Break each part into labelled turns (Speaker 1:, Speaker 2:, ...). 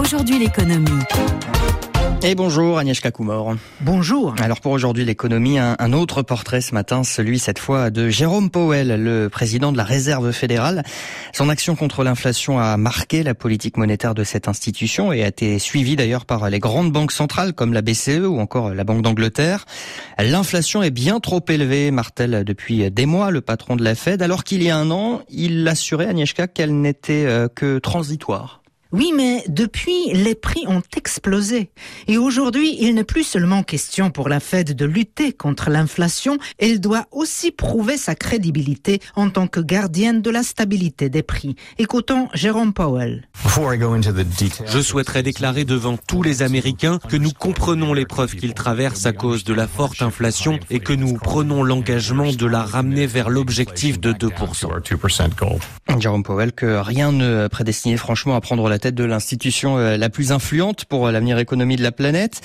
Speaker 1: Aujourd'hui l'économie.
Speaker 2: Et bonjour Agnieszka Koumor.
Speaker 3: Bonjour.
Speaker 2: Alors pour aujourd'hui l'économie, un, autre portrait ce matin, celui cette fois de Jérôme Powell, le président de la Réserve fédérale. Son action contre l'inflation a marqué la politique monétaire de cette institution et a été suivie d'ailleurs par les grandes banques centrales comme la BCE ou encore la Banque d'Angleterre. L'inflation est bien trop élevée, martèle depuis des mois le patron de la Fed, alors qu'il y a un an, il assurait Agnieszka qu'elle n'était euh, que transitoire.
Speaker 3: Oui, mais depuis, les prix ont explosé. Et aujourd'hui, il n'est plus seulement question pour la Fed de lutter contre l'inflation, elle doit aussi prouver sa crédibilité en tant que gardienne de la stabilité des prix. Écoutons Jérôme Powell.
Speaker 4: Je souhaiterais déclarer devant tous les Américains que nous comprenons l'épreuve qu'ils traversent à cause de la forte inflation et que nous prenons l'engagement de la ramener vers l'objectif de 2%.
Speaker 2: Jérôme Powell, que rien ne prédestinait franchement à prendre la tête de l'institution euh, la plus influente pour l'avenir économie de la planète.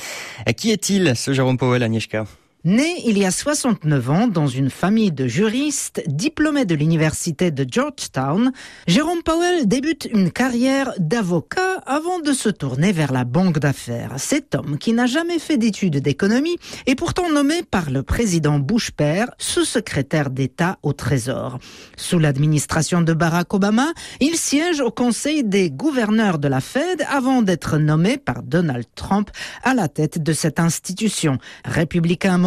Speaker 2: Qui est-il, ce Jérôme Powell, Agnieszka?
Speaker 3: Né il y a 69 ans dans une famille de juristes diplômé de l'université de Georgetown, Jérôme Powell débute une carrière d'avocat avant de se tourner vers la banque d'affaires. Cet homme qui n'a jamais fait d'études d'économie est pourtant nommé par le président Bush père sous-secrétaire d'État au Trésor. Sous l'administration de Barack Obama, il siège au conseil des gouverneurs de la Fed avant d'être nommé par Donald Trump à la tête de cette institution. Républicain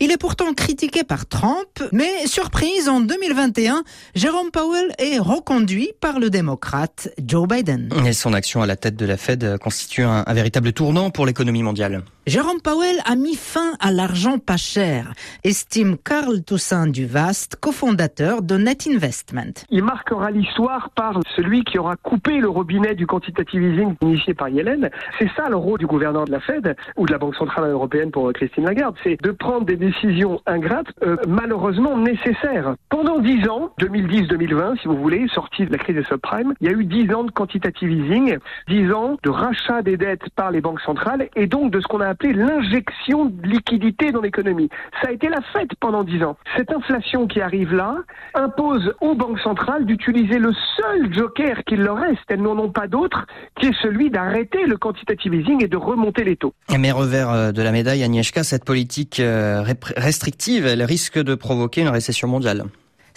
Speaker 3: il est pourtant critiqué par Trump, mais surprise, en 2021, Jérôme Powell est reconduit par le démocrate Joe Biden.
Speaker 2: Et son action à la tête de la Fed constitue un véritable tournant pour l'économie mondiale.
Speaker 3: Jérôme Powell a mis fin à l'argent pas cher, estime Carl Toussaint Duvast, cofondateur de Net Investment.
Speaker 5: Il marquera l'histoire par celui qui aura coupé le robinet du quantitative easing initié par Yellen. C'est ça le rôle du gouverneur de la Fed ou de la Banque centrale européenne pour Christine Lagarde, c'est de prendre des décisions ingrates, euh, malheureusement nécessaires. Pendant dix ans, 2010-2020, si vous voulez, sortie de la crise des subprimes, il y a eu dix ans de quantitative easing, dix ans de rachat des dettes par les banques centrales et donc de ce qu'on a l'injection de liquidité dans l'économie. Ça a été la fête pendant dix ans. Cette inflation qui arrive là impose aux banques centrales d'utiliser le seul joker qu'il leur reste, elles n'en ont pas d'autre, qui est celui d'arrêter le quantitative easing et de remonter les taux.
Speaker 2: Mais revers euh, de la médaille, Agnieszka, cette politique euh, restrictive, elle risque de provoquer une récession mondiale.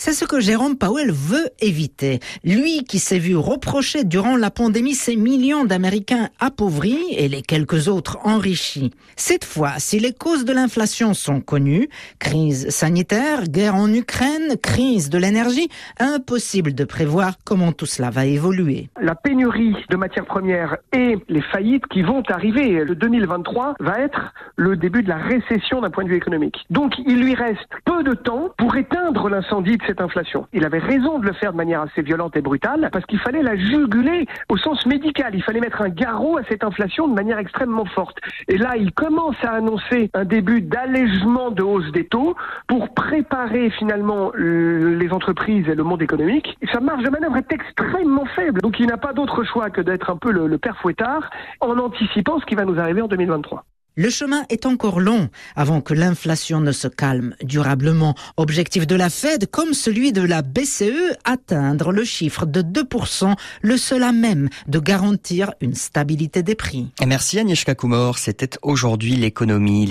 Speaker 3: C'est ce que Jérôme Powell veut éviter. Lui qui s'est vu reprocher durant la pandémie ces millions d'Américains appauvris et les quelques autres enrichis. Cette fois, si les causes de l'inflation sont connues, crise sanitaire, guerre en Ukraine, crise de l'énergie, impossible de prévoir comment tout cela va évoluer.
Speaker 5: La pénurie de matières premières et les faillites qui vont arriver, le 2023 va être le début de la récession d'un point de vue économique. Donc il lui reste peu de temps pour éteindre l'incendie de cette inflation. Il avait raison de le faire de manière assez violente et brutale parce qu'il fallait la juguler au sens médical. Il fallait mettre un garrot à cette inflation de manière extrêmement forte. Et là, il commence à annoncer un début d'allègement de hausse des taux pour préparer finalement les entreprises et le monde économique. Et sa marge de manœuvre est extrêmement faible. Donc il n'a pas d'autre choix que d'être un peu le père fouettard en anticipant ce qui va nous arriver en 2023.
Speaker 3: Le chemin est encore long avant que l'inflation ne se calme durablement. Objectif de la Fed, comme celui de la BCE, atteindre le chiffre de 2%, le seul à même de garantir une stabilité des prix.
Speaker 2: merci Agnieszka Kumor, c'était aujourd'hui l'économie.